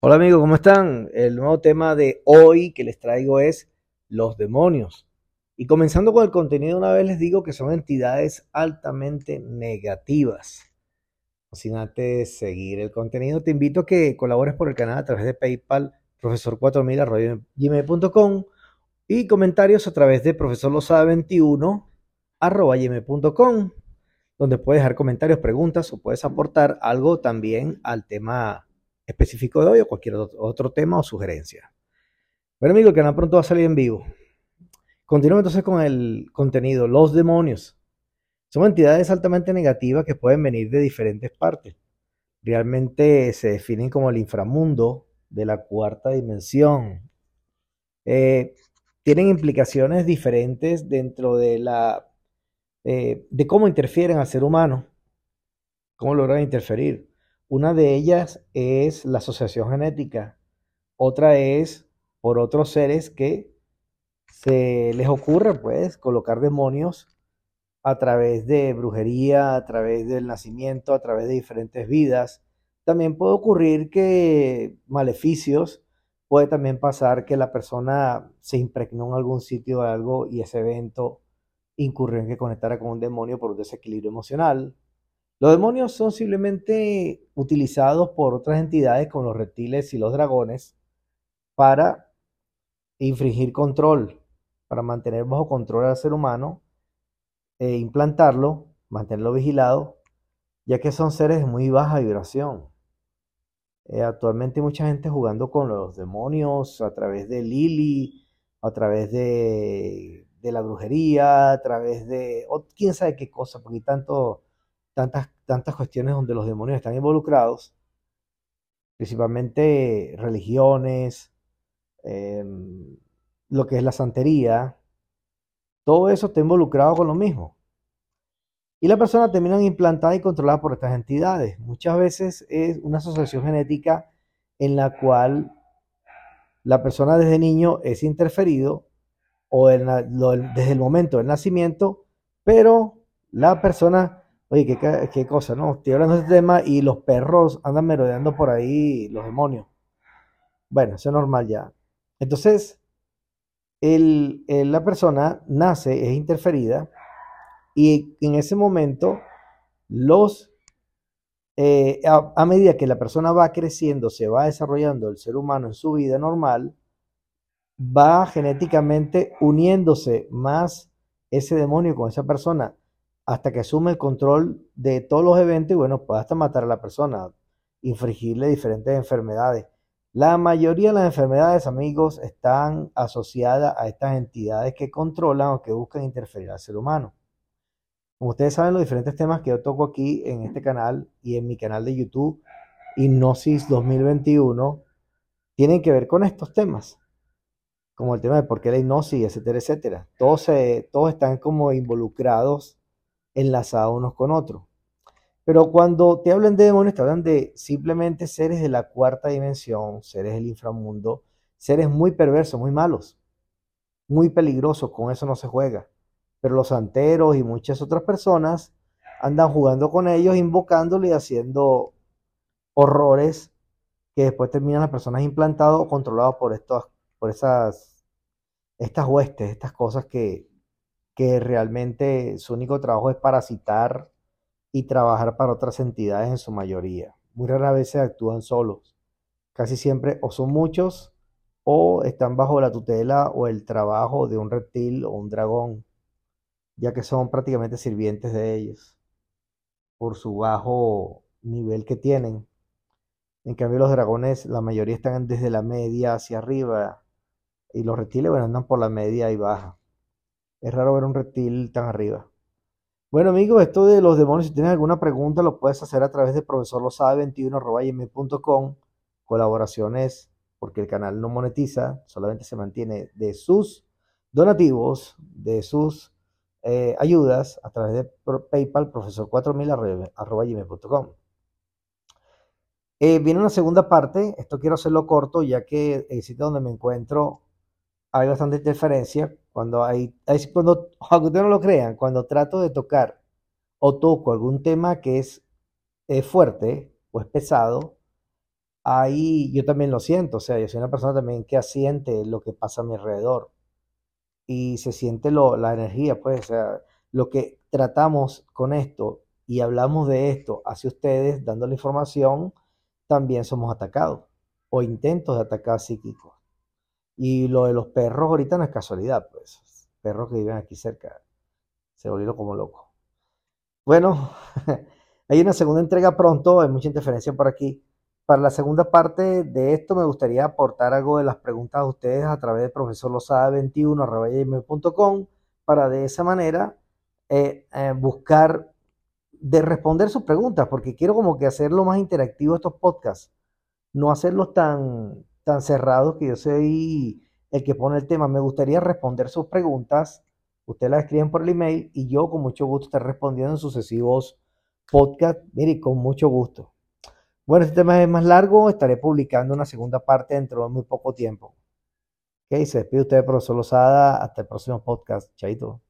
Hola amigos, ¿cómo están? El nuevo tema de hoy que les traigo es los demonios. Y comenzando con el contenido, una vez les digo que son entidades altamente negativas. Sin antes seguir el contenido, te invito a que colabores por el canal a través de PayPal, profesor4000 y comentarios a través de profesorlosada21 donde puedes dejar comentarios, preguntas o puedes aportar algo también al tema específico de hoy o cualquier otro tema o sugerencia. Bueno, amigo, el canal pronto va a salir en vivo. Continuamos entonces con el contenido. Los demonios son entidades altamente negativas que pueden venir de diferentes partes. Realmente se definen como el inframundo de la cuarta dimensión. Eh, tienen implicaciones diferentes dentro de la eh, de cómo interfieren al ser humano, cómo logran interferir. Una de ellas es la asociación genética, otra es por otros seres que se les ocurre pues colocar demonios a través de brujería, a través del nacimiento, a través de diferentes vidas. También puede ocurrir que maleficios, puede también pasar que la persona se impregnó en algún sitio de algo y ese evento incurrió en que conectara con un demonio por un desequilibrio emocional. Los demonios son simplemente utilizados por otras entidades como los reptiles y los dragones para infringir control, para mantener bajo control al ser humano, e implantarlo, mantenerlo vigilado, ya que son seres de muy baja vibración. Eh, actualmente hay mucha gente jugando con los demonios a través de Lili, a través de, la brujería, a través de quién sabe qué cosa, porque hay tanto tantas, tantas cuestiones donde los demonios están involucrados, principalmente religiones, em, lo que es la santería, todo eso está involucrado con lo mismo. Y la persona termina implantada y controlada por estas entidades. Muchas veces es una asociación genética en la cual la persona desde niño es interferido o desde el momento del nacimiento, pero la persona Oye, qué, cosa, ¿no? Estoy hablando de este tema y los perros andan merodeando por ahí, los demonios. Bueno, eso es normal ya. Entonces, la persona nace, es interferida, y en ese momento, los, eh, a medida que la persona va creciendo, se va desarrollando el ser humano en su vida normal, va genéticamente uniéndose más ese demonio con esa persona hasta que asume el control de todos los eventos y bueno, puede hasta matar a la persona, infringirle diferentes enfermedades. La mayoría de las enfermedades, amigos, están asociadas a estas entidades que controlan o que buscan interferir al ser humano. Como ustedes saben, los diferentes temas que yo toco aquí en este canal y en mi canal de YouTube, Hipnosis 2021, tienen que ver con estos temas, como el tema de por qué la hipnosis, etcétera, etcétera. Todos, todos están como involucrados enlazados unos con otros. Pero cuando te hablan de demonios, te hablan de simplemente seres de la cuarta dimensión, seres del inframundo, seres muy perversos, muy malos, muy peligrosos, con eso no se juega. Pero los santeros y muchas otras personas andan jugando con ellos, invocándole y haciendo horrores que después terminan las personas implantadas o controladas por, estos, por esas, estas huestes, estas cosas que, que realmente su único trabajo es parasitar y trabajar para otras entidades en su mayoría. Muy raras veces actúan solos. Casi siempre o son muchos o están bajo la tutela o el trabajo de un reptil o un dragón, ya que son prácticamente sirvientes de ellos por su bajo nivel que tienen. En cambio los dragones, la mayoría están desde la media hacia arriba y los reptiles bueno, andan por la media y baja. Es raro ver un reptil tan arriba. Bueno, amigos, esto de los demonios, si tienes alguna pregunta, lo puedes hacer a través de profesorlosabe21.com. Colaboraciones, porque el canal no monetiza, solamente se mantiene de sus donativos, de sus eh, ayudas a través de PayPal, profesor4000.com. Eh, viene una segunda parte, esto quiero hacerlo corto, ya que el sitio donde me encuentro hay bastante interferencia cuando hay, cuando, aunque ustedes no lo crean, cuando trato de tocar o toco algún tema que es, fuerte o es pesado, ahí yo también lo siento, o sea, yo soy una persona también que asiente lo que pasa a mi alrededor y se siente lo, la energía, pues, o sea, lo que tratamos con esto y hablamos de esto hacia ustedes, dando la información, también somos atacados o intentos de atacar psíquicos. Y lo de los perros ahorita no es casualidad, pues, perros que viven aquí cerca, se volvieron como locos. Bueno, hay una segunda entrega pronto, hay mucha interferencia por aquí. Para la segunda parte de esto me gustaría aportar algo de las preguntas de ustedes a través de profesorlosada21.com para de esa manera eh, eh, buscar de responder sus preguntas, porque quiero como que hacerlo más interactivo estos podcasts, no hacerlos tan, tan cerrados que yo soy el que pone el tema. Me gustaría responder sus preguntas, ustedes las escriben por el email y yo con mucho gusto estaré respondiendo en sucesivos podcasts, mire, con mucho gusto. Bueno, este tema es más largo, estaré publicando una segunda parte dentro de muy poco tiempo. Ok, se despide usted, profesor Lozada, hasta el próximo podcast. Chaito.